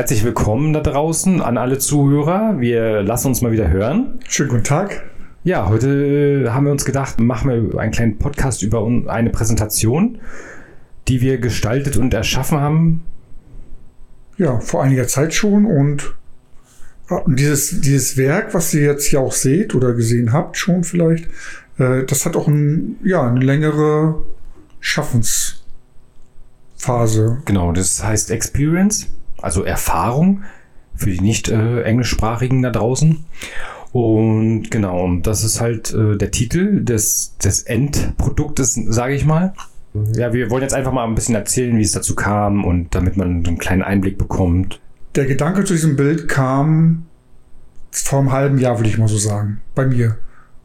herzlich willkommen da draußen an alle Zuhörer. Wir lassen uns mal wieder hören. Schönen guten Tag. Ja, heute haben wir uns gedacht, machen wir einen kleinen Podcast über eine Präsentation, die wir gestaltet und erschaffen haben. Ja, vor einiger Zeit schon und dieses, dieses Werk, was ihr jetzt hier auch seht oder gesehen habt, schon vielleicht, äh, das hat auch ein, ja, eine längere Schaffensphase. Genau, das heißt Experience also Erfahrung für die nicht äh, englischsprachigen da draußen. Und genau, das ist halt äh, der Titel des, des Endproduktes, sage ich mal. Ja, wir wollen jetzt einfach mal ein bisschen erzählen, wie es dazu kam und damit man einen kleinen Einblick bekommt. Der Gedanke zu diesem Bild kam vor einem halben Jahr, würde ich mal so sagen, bei mir.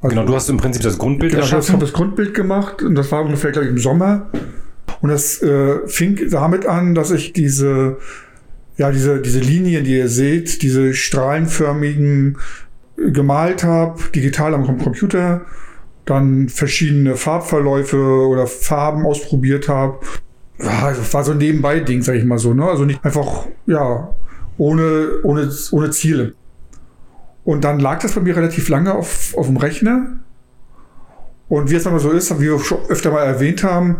Also, genau, du hast im Prinzip das Grundbild genau, erschaffen. Ich habe das Grundbild gemacht und das war ungefähr, glaube ich, im Sommer. Und das äh, fing damit an, dass ich diese ja, diese, diese Linien, die ihr seht, diese strahlenförmigen äh, gemalt habe, digital am Computer, dann verschiedene Farbverläufe oder Farben ausprobiert habe. Ja, war so ein Nebenbei-Ding, sag ich mal so, ne? Also nicht einfach, ja, ohne, ohne, ohne Ziele. Und dann lag das bei mir relativ lange auf, auf dem Rechner. Und wie es immer so ist, wie wir schon öfter mal erwähnt haben,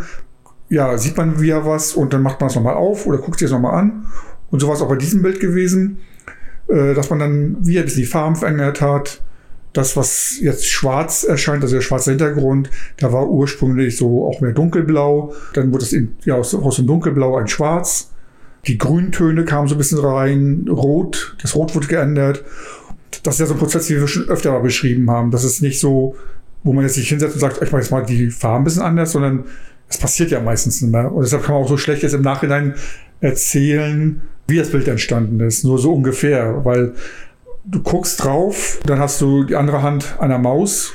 ja, sieht man wieder was und dann macht man es nochmal auf oder guckt sich es nochmal an und so war es auch bei diesem Bild gewesen, äh, dass man dann wieder ein bisschen die Farben verändert hat. Das, was jetzt schwarz erscheint, also der schwarze Hintergrund, da war ursprünglich so auch mehr dunkelblau. Dann wurde es ja, aus, aus dem dunkelblau ein schwarz. Die Grüntöne kamen so ein bisschen rein, rot, das Rot wurde geändert. Das ist ja so ein Prozess, den wir schon öfter mal beschrieben haben. Das ist nicht so, wo man jetzt sich hinsetzt und sagt, ich mache jetzt mal die Farben ein bisschen anders, sondern es passiert ja meistens nicht mehr. Und deshalb kann man auch so schlecht jetzt im Nachhinein erzählen, wie das Bild entstanden ist, nur so ungefähr, weil du guckst drauf, dann hast du die andere Hand an der Maus,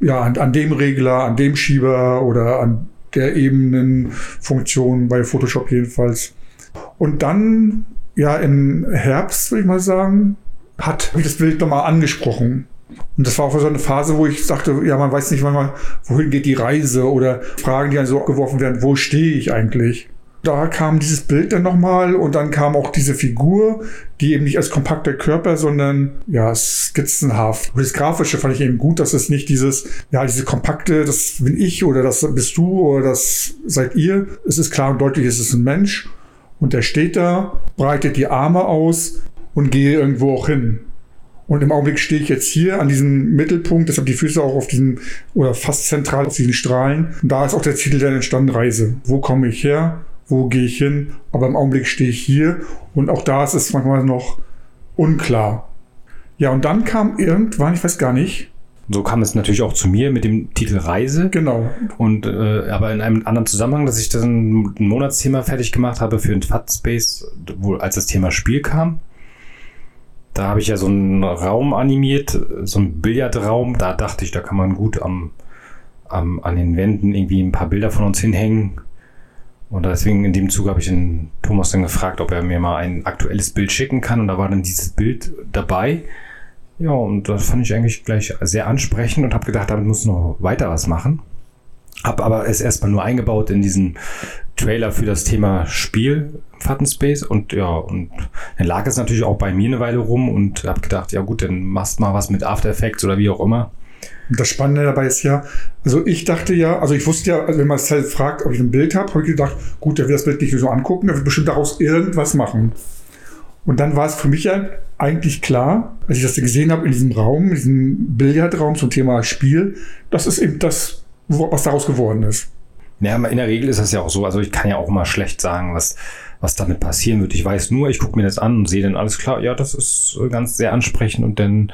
ja, an, an dem Regler, an dem Schieber oder an der Ebenenfunktion bei Photoshop jedenfalls. Und dann, ja, im Herbst, würde ich mal sagen, hat mich das Bild nochmal angesprochen. Und das war auch so eine Phase, wo ich sagte, ja, man weiß nicht manchmal, wohin geht die Reise oder Fragen, die dann so geworfen werden, wo stehe ich eigentlich? Da kam dieses Bild dann nochmal und dann kam auch diese Figur, die eben nicht als kompakter Körper, sondern ja, skizzenhaft. Und das Grafische fand ich eben gut, dass es nicht dieses, ja, diese kompakte, das bin ich oder das bist du oder das seid ihr. Es ist klar und deutlich, es ist ein Mensch und der steht da, breitet die Arme aus und gehe irgendwo auch hin. Und im Augenblick stehe ich jetzt hier an diesem Mittelpunkt, deshalb die Füße auch auf diesen, oder fast zentral auf diesen Strahlen. Und da ist auch der Titel dann entstanden, Reise. Wo komme ich her? Wo gehe ich hin, aber im Augenblick stehe ich hier und auch da ist es manchmal noch unklar. Ja, und dann kam irgendwann, ich weiß gar nicht. So kam es natürlich auch zu mir mit dem Titel Reise. Genau. Und äh, aber in einem anderen Zusammenhang, dass ich dann ein Monatsthema fertig gemacht habe für ein Fat Space, wo als das Thema Spiel kam. Da habe ich ja so einen Raum animiert, so einen Billardraum. Da dachte ich, da kann man gut am, am, an den Wänden irgendwie ein paar Bilder von uns hinhängen. Und deswegen in dem Zug habe ich den Thomas dann gefragt, ob er mir mal ein aktuelles Bild schicken kann. Und da war dann dieses Bild dabei. Ja, und das fand ich eigentlich gleich sehr ansprechend und habe gedacht, damit muss noch weiter was machen. Hab aber es erstmal nur eingebaut in diesen Trailer für das Thema Spiel Fatten Space und ja, und dann lag es natürlich auch bei mir eine Weile rum und habe gedacht, ja gut, dann machst mal was mit After Effects oder wie auch immer. Das Spannende dabei ist ja, also ich dachte ja, also ich wusste ja, also wenn man es halt fragt, ob ich ein Bild habe, habe ich gedacht, gut, der wird das Bild nicht so angucken, der wird bestimmt daraus irgendwas machen. Und dann war es für mich ja eigentlich klar, als ich das gesehen habe in diesem Raum, in diesem Billardraum zum Thema Spiel, das ist eben das, was daraus geworden ist. Ja, in der Regel ist das ja auch so. Also ich kann ja auch mal schlecht sagen, was, was damit passieren wird. Ich weiß nur, ich gucke mir das an und sehe dann alles klar, ja, das ist ganz sehr ansprechend und dann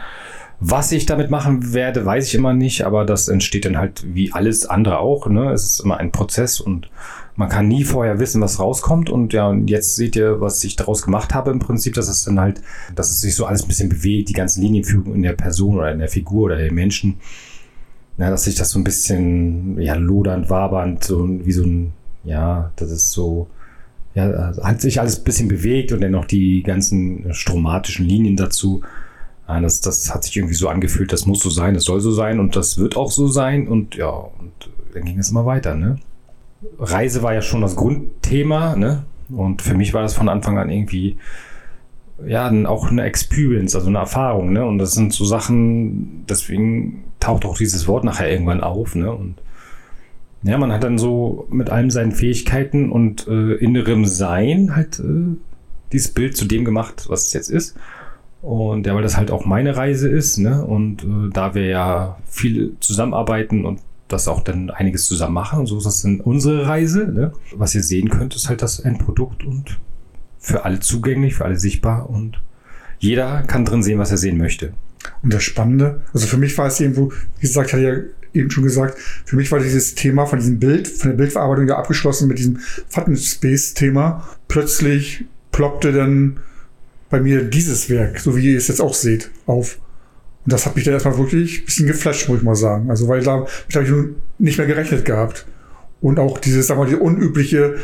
was ich damit machen werde, weiß ich immer nicht, aber das entsteht dann halt wie alles andere auch. Ne? Es ist immer ein Prozess und man kann nie vorher wissen, was rauskommt. Und ja, und jetzt seht ihr, was ich daraus gemacht habe im Prinzip, dass es dann halt, dass es sich so alles ein bisschen bewegt, die ganzen Linienführungen in der Person oder in der Figur oder der Menschen. Ja, dass sich das so ein bisschen, ja, lodernd, wabernd, so wie so ein, ja, das ist so, ja, hat sich alles ein bisschen bewegt und dann noch die ganzen stromatischen Linien dazu. Das, das hat sich irgendwie so angefühlt, das muss so sein, das soll so sein und das wird auch so sein und ja, und dann ging es immer weiter, ne? Reise war ja schon das Grundthema, ne? Und für mich war das von Anfang an irgendwie ja, auch eine Experience, also eine Erfahrung, ne? Und das sind so Sachen, deswegen taucht auch dieses Wort nachher irgendwann auf, ne? Und ja, man hat dann so mit allem seinen Fähigkeiten und äh, innerem Sein halt äh, dieses Bild zu dem gemacht, was es jetzt ist. Und ja, weil das halt auch meine Reise ist, ne? Und äh, da wir ja viel zusammenarbeiten und das auch dann einiges zusammen machen, so ist das dann unsere Reise, ne? Was ihr sehen könnt, ist halt das Endprodukt und für alle zugänglich, für alle sichtbar und jeder kann drin sehen, was er sehen möchte. Und das Spannende, also für mich war es irgendwo, wie gesagt, hatte ja eben schon gesagt, für mich war dieses Thema von diesem Bild, von der Bildverarbeitung ja abgeschlossen mit diesem Fun Space Thema. Plötzlich ploppte dann bei mir dieses Werk, so wie ihr es jetzt auch seht, auf. Und das hat mich dann erstmal wirklich ein bisschen geflasht, muss ich mal sagen. Also, weil da, habe ich nun nicht mehr gerechnet gehabt. Und auch dieses, wir mal, die unübliche,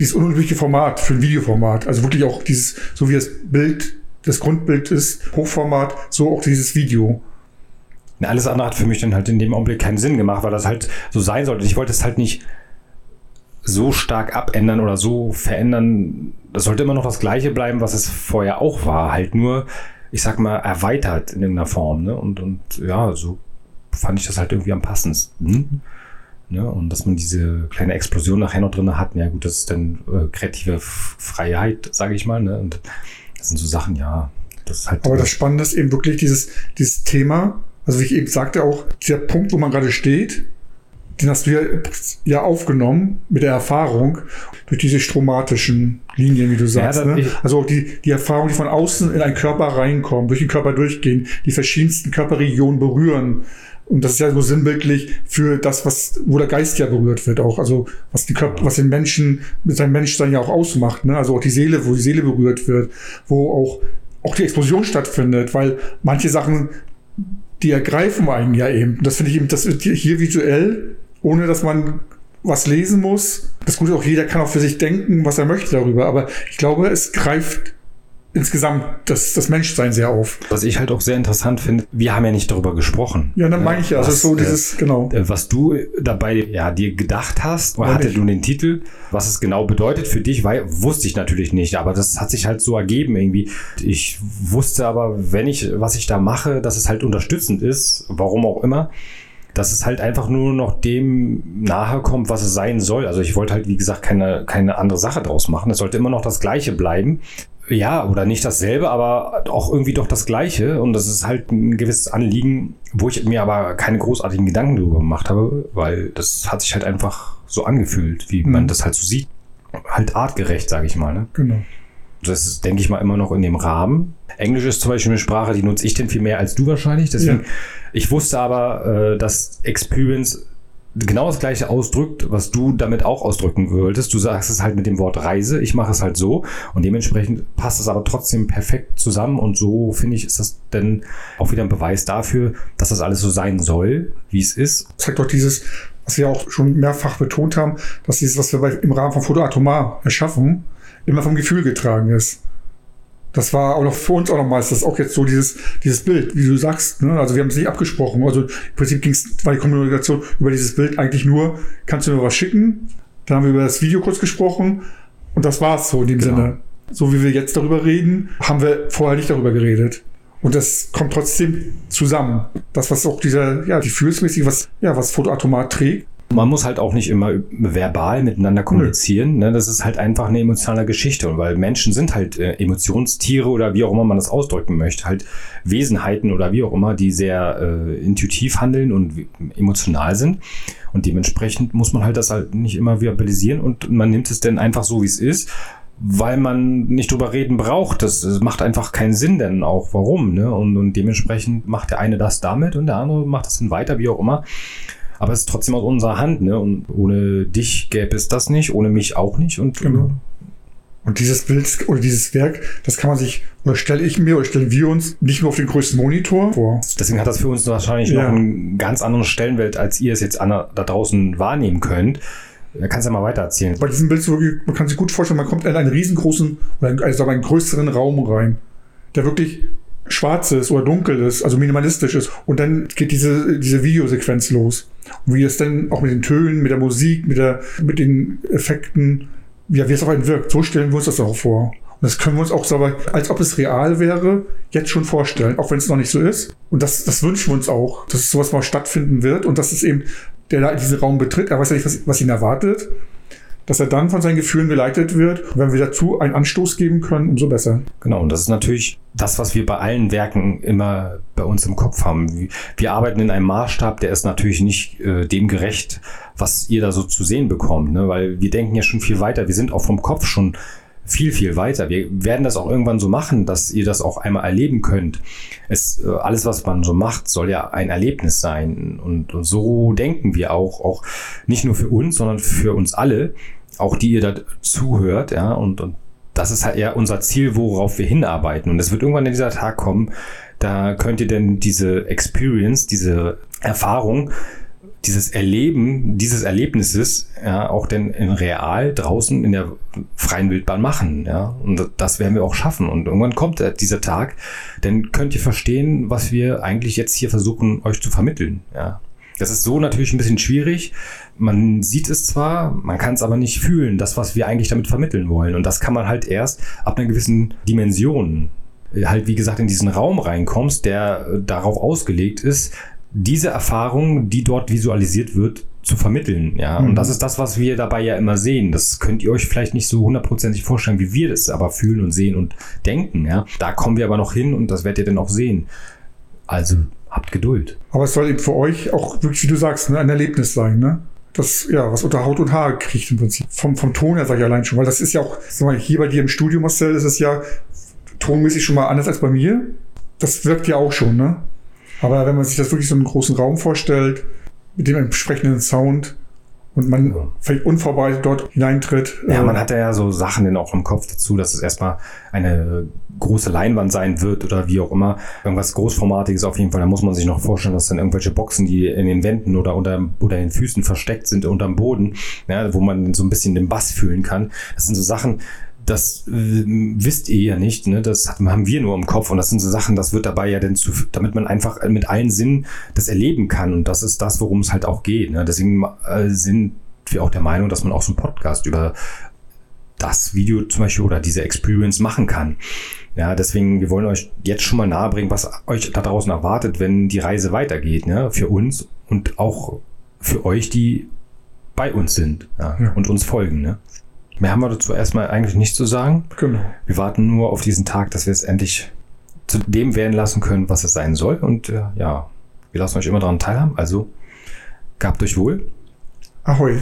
dieses unübliche Format für ein Videoformat. Also wirklich auch dieses, so wie das Bild, das Grundbild ist, Hochformat, so auch dieses Video. alles andere hat für mich dann halt in dem Augenblick keinen Sinn gemacht, weil das halt so sein sollte. Ich wollte es halt nicht so stark abändern oder so verändern. Das sollte immer noch das Gleiche bleiben, was es vorher auch war. Halt nur, ich sag mal, erweitert in irgendeiner Form. Ne? Und, und ja, so fand ich das halt irgendwie am passendsten. Ne? Und dass man diese kleine Explosion nachher noch drin hat, ja gut, das ist dann äh, kreative Freiheit, sage ich mal. Ne? Und das sind so Sachen, ja. Das ist halt Aber das Spannende ist eben wirklich dieses, dieses Thema, also wie ich eben sagte auch, dieser Punkt, wo man gerade steht, den hast du ja, ja aufgenommen mit der Erfahrung durch diese stromatischen Linien, wie du sagst. Ja, ne? Also die, die Erfahrung, die von außen in einen Körper reinkommen, durch den Körper durchgehen, die verschiedensten Körperregionen berühren. Und das ist ja so sinnbildlich für das, was, wo der Geist ja berührt wird auch. Also, was die Körper, was den Menschen mit seinem Menschsein ja auch ausmacht, ne? Also auch die Seele, wo die Seele berührt wird, wo auch, auch die Explosion stattfindet, weil manche Sachen, die ergreifen einen ja eben. Das finde ich eben, das hier visuell ohne dass man was lesen muss. Das Gute auch, jeder kann auch für sich denken, was er möchte darüber. Aber ich glaube, es greift insgesamt das, das Menschsein sehr auf. Was ich halt auch sehr interessant finde, wir haben ja nicht darüber gesprochen. Ja, dann meine ich ja. Also so dieses, äh, genau. Was du dabei ja dir gedacht hast, oder hatte du den Titel, was es genau bedeutet für dich, weil, wusste ich natürlich nicht, aber das hat sich halt so ergeben irgendwie. Ich wusste aber, wenn ich, was ich da mache, dass es halt unterstützend ist, warum auch immer dass es halt einfach nur noch dem nahe kommt, was es sein soll. Also ich wollte halt, wie gesagt, keine, keine andere Sache draus machen. Es sollte immer noch das Gleiche bleiben. Ja, oder nicht dasselbe, aber auch irgendwie doch das Gleiche. Und das ist halt ein gewisses Anliegen, wo ich mir aber keine großartigen Gedanken darüber gemacht habe, weil das hat sich halt einfach so angefühlt, wie mhm. man das halt so sieht. Halt artgerecht, sage ich mal. Ne? Genau. Das ist, denke ich mal, immer noch in dem Rahmen. Englisch ist zum Beispiel eine Sprache, die nutze ich denn viel mehr als du wahrscheinlich. Deswegen, ja. ich wusste aber, äh, dass Experience genau das gleiche ausdrückt, was du damit auch ausdrücken wolltest. Du sagst es halt mit dem Wort Reise, ich mache es halt so und dementsprechend passt es aber trotzdem perfekt zusammen und so finde ich, ist das dann auch wieder ein Beweis dafür, dass das alles so sein soll, wie es ist. Das zeigt doch dieses, was wir auch schon mehrfach betont haben, dass dieses, was wir im Rahmen von Foto Atomar erschaffen, immer vom Gefühl getragen ist. Das war auch noch für uns auch nochmals, das ist auch jetzt so dieses, dieses Bild, wie du sagst. Ne? Also wir haben es nicht abgesprochen. Also im Prinzip ging es, war die Kommunikation über dieses Bild eigentlich nur, kannst du mir was schicken? Dann haben wir über das Video kurz gesprochen und das war es so in dem genau. Sinne. So wie wir jetzt darüber reden, haben wir vorher nicht darüber geredet. Und das kommt trotzdem zusammen. Das, was auch dieser, ja, Gefühlsmäßig, was, ja, was Fotoautomat trägt, man muss halt auch nicht immer verbal miteinander kommunizieren. Ne? Das ist halt einfach eine emotionale Geschichte. Und weil Menschen sind halt äh, Emotionstiere oder wie auch immer man das ausdrücken möchte, halt Wesenheiten oder wie auch immer, die sehr äh, intuitiv handeln und emotional sind. Und dementsprechend muss man halt das halt nicht immer verbalisieren und man nimmt es dann einfach so, wie es ist weil man nicht drüber reden braucht. Das, das, macht einfach keinen Sinn, denn auch warum. Ne? Und, und dementsprechend macht der eine das damit und der andere macht das dann weiter, wie auch immer. Aber es ist trotzdem aus unserer Hand, ne? Und ohne dich gäbe es das nicht, ohne mich auch nicht. Und genau. Und dieses Bild oder dieses Werk, das kann man sich, oder stelle ich mir, oder stellen wir uns nicht nur auf den größten Monitor vor. Deswegen hat das für uns wahrscheinlich ja. noch einen ganz anderen Stellenwert, als ihr es jetzt an, da draußen wahrnehmen könnt. Da kannst du ja mal weiter erzählen. Bei diesem Bild, man kann sich gut vorstellen, man kommt in einen riesengroßen, oder einen, also einen größeren Raum rein, der wirklich schwarz ist oder dunkel ist, also minimalistisch ist. Und dann geht diese, diese Videosequenz los. Wie es dann auch mit den Tönen, mit der Musik, mit, der, mit den Effekten, ja, wie es auf einen wirkt. So stellen wir uns das auch vor. Und das können wir uns auch so, aber als ob es real wäre, jetzt schon vorstellen, auch wenn es noch nicht so ist. Und das, das wünschen wir uns auch, dass sowas mal stattfinden wird und dass es eben, der da diesen Raum betritt, er weiß ja nicht, was, was ihn erwartet, dass er dann von seinen Gefühlen geleitet wird. Und wenn wir dazu einen Anstoß geben können, umso besser. Genau, und das ist natürlich das, was wir bei allen Werken immer bei uns im Kopf haben. Wir arbeiten in einem Maßstab, der ist natürlich nicht äh, dem gerecht, was ihr da so zu sehen bekommt, ne? weil wir denken ja schon viel weiter. Wir sind auch vom Kopf schon viel, viel weiter. Wir werden das auch irgendwann so machen, dass ihr das auch einmal erleben könnt. Es, äh, alles, was man so macht, soll ja ein Erlebnis sein. Und, und so denken wir auch, auch nicht nur für uns, sondern für uns alle, auch die ihr da zuhört, ja, und, und das ist halt eher unser Ziel, worauf wir hinarbeiten. Und es wird irgendwann in dieser Tag kommen, da könnt ihr denn diese Experience, diese Erfahrung, dieses Erleben dieses Erlebnisses ja auch denn in real draußen in der freien Wildbahn machen. Ja, und das werden wir auch schaffen. Und irgendwann kommt dieser Tag, dann könnt ihr verstehen, was wir eigentlich jetzt hier versuchen, euch zu vermitteln. Ja, das ist so natürlich ein bisschen schwierig. Man sieht es zwar, man kann es aber nicht fühlen, das, was wir eigentlich damit vermitteln wollen. Und das kann man halt erst ab einer gewissen Dimension äh, halt, wie gesagt, in diesen Raum reinkommst, der äh, darauf ausgelegt ist, diese Erfahrung, die dort visualisiert wird, zu vermitteln. Ja, mhm. und das ist das, was wir dabei ja immer sehen. Das könnt ihr euch vielleicht nicht so hundertprozentig vorstellen, wie wir das aber fühlen und sehen und denken. Ja, da kommen wir aber noch hin und das werdet ihr dann auch sehen. Also habt Geduld. Aber es soll eben für euch auch wirklich, wie du sagst, ne, ein Erlebnis sein, ne? Das, ja, was unter Haut und Haar kriegt im Prinzip. Vom, vom Ton her sage ich allein schon, weil das ist ja auch, sag mal, hier bei dir im Studio, Marcel, ist es ja tonmäßig schon mal anders als bei mir. Das wirkt ja auch schon, ne? Aber wenn man sich das wirklich so einen großen Raum vorstellt, mit dem entsprechenden Sound, und man vielleicht unvorbereitet dort hineintritt. Ja, man hat ja so Sachen dann auch im Kopf dazu, dass es erstmal eine große Leinwand sein wird oder wie auch immer. Irgendwas Großformatiges auf jeden Fall. Da muss man sich noch vorstellen, dass dann irgendwelche Boxen, die in den Wänden oder unter oder in den Füßen versteckt sind unterm Boden, ja, wo man so ein bisschen den Bass fühlen kann. Das sind so Sachen, das äh, wisst ihr ja nicht, ne? Das haben wir nur im Kopf und das sind so Sachen, das wird dabei ja denn zu, damit man einfach mit allen Sinnen das erleben kann und das ist das, worum es halt auch geht. Ne? Deswegen äh, sind wir auch der Meinung, dass man auch so einen Podcast über das Video zum Beispiel oder diese Experience machen kann. Ja, deswegen, wir wollen euch jetzt schon mal nahebringen, was euch da draußen erwartet, wenn die Reise weitergeht, ne? Für uns und auch für euch, die bei uns sind ja, ja. und uns folgen. Ne? Mehr haben wir dazu erstmal eigentlich nicht zu sagen. Genau. Wir warten nur auf diesen Tag, dass wir es endlich zu dem werden lassen können, was es sein soll. Und äh, ja, wir lassen euch immer daran teilhaben. Also, gabt euch wohl. Ahoi.